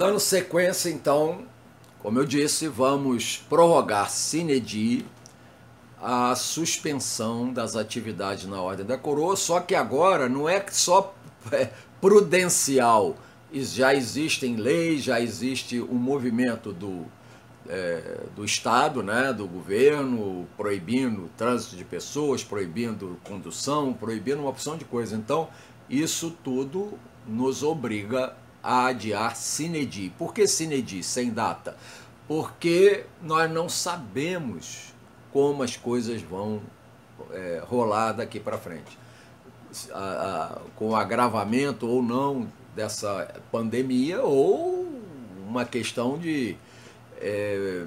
Dando sequência, então, como eu disse, vamos prorrogar sine die a suspensão das atividades na Ordem da Coroa, só que agora não é só é, prudencial, já existem leis, já existe um movimento do, é, do Estado, né, do governo, proibindo o trânsito de pessoas, proibindo condução, proibindo uma opção de coisas. Então, isso tudo nos obriga a adiar Cinedi. Por que Cinedi, sem data? Porque nós não sabemos como as coisas vão é, rolar daqui para frente. A, a, com agravamento ou não dessa pandemia, ou uma questão de é,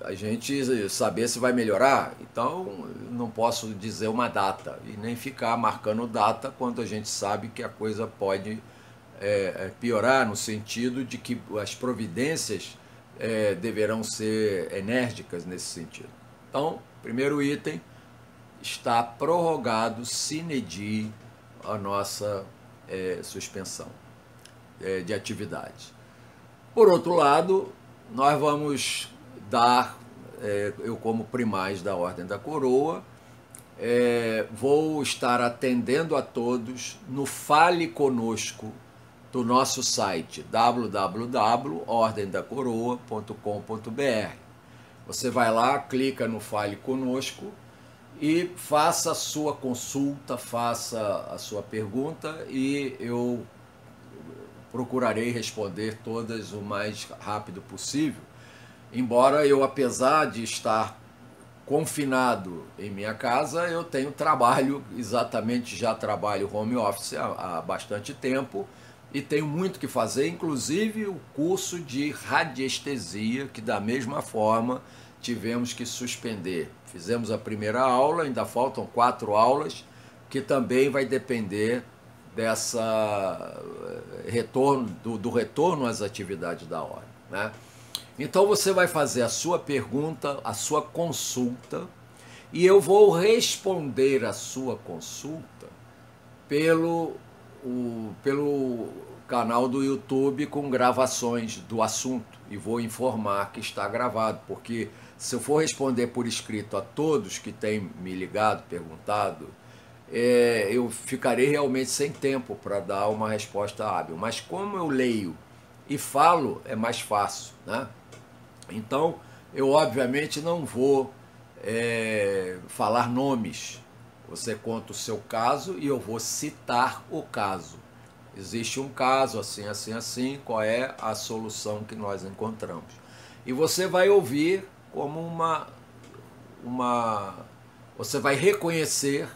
a gente saber se vai melhorar. Então, não posso dizer uma data e nem ficar marcando data quando a gente sabe que a coisa pode é, é, piorar, no sentido de que as providências é, deverão ser enérgicas nesse sentido. Então, primeiro item, está prorrogado sine die a nossa é, suspensão é, de atividade. Por outro lado, nós vamos dar, é, eu como primaz da Ordem da Coroa, vou estar atendendo a todos no Fale Conosco do nosso site www.ordemdacoroa.com.br. Você vai lá, clica no Fale Conosco e faça a sua consulta, faça a sua pergunta e eu procurarei responder todas o mais rápido possível. Embora eu, apesar de estar confinado em minha casa, eu tenho trabalho, exatamente já trabalho home office há, há bastante tempo e tenho muito que fazer, inclusive o curso de radiestesia, que da mesma forma tivemos que suspender. Fizemos a primeira aula, ainda faltam quatro aulas, que também vai depender dessa eh, retorno do, do retorno às atividades da hora, né? Então você vai fazer a sua pergunta, a sua consulta, e eu vou responder a sua consulta pelo o, pelo canal do YouTube com gravações do assunto e vou informar que está gravado, porque se eu for responder por escrito a todos que têm me ligado, perguntado, é, eu ficarei realmente sem tempo para dar uma resposta hábil. Mas como eu leio e falo, é mais fácil. Né? Então, eu obviamente não vou é, falar nomes você conta o seu caso e eu vou citar o caso. Existe um caso assim, assim, assim, qual é a solução que nós encontramos? E você vai ouvir como uma uma você vai reconhecer,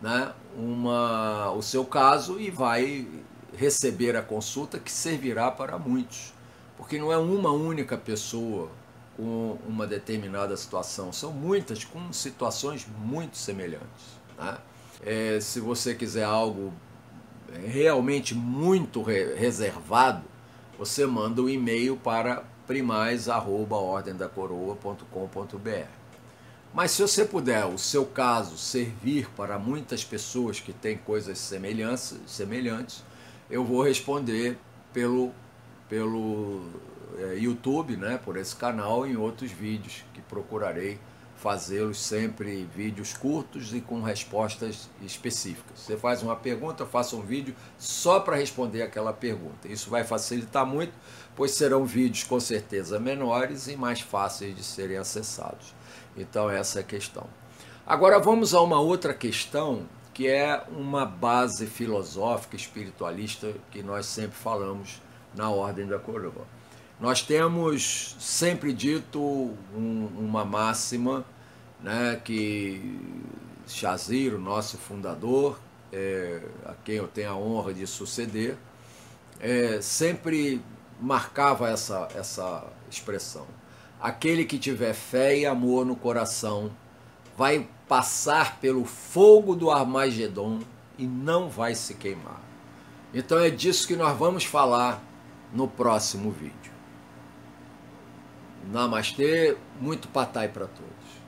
né, uma o seu caso e vai receber a consulta que servirá para muitos. Porque não é uma única pessoa com uma determinada situação. São muitas com situações muito semelhantes. Tá? É, se você quiser algo realmente muito re reservado, você manda um e-mail para primais@ordemdacoroa.com.br. Mas se você puder, o seu caso servir para muitas pessoas que têm coisas semelhantes, eu vou responder pelo pelo é, YouTube, né, por esse canal, em outros vídeos que procurarei fazê-los sempre vídeos curtos e com respostas específicas. Você faz uma pergunta, eu faço um vídeo só para responder aquela pergunta. Isso vai facilitar muito, pois serão vídeos com certeza menores e mais fáceis de serem acessados. Então essa é a questão. Agora vamos a uma outra questão que é uma base filosófica espiritualista que nós sempre falamos na ordem da coroa. Nós temos sempre dito um, uma máxima né, que Chazir, o nosso fundador, é, a quem eu tenho a honra de suceder, é, sempre marcava essa, essa expressão. Aquele que tiver fé e amor no coração vai passar pelo fogo do Armagedon e não vai se queimar. Então é disso que nós vamos falar no próximo vídeo. Namastê, muito patai para todos.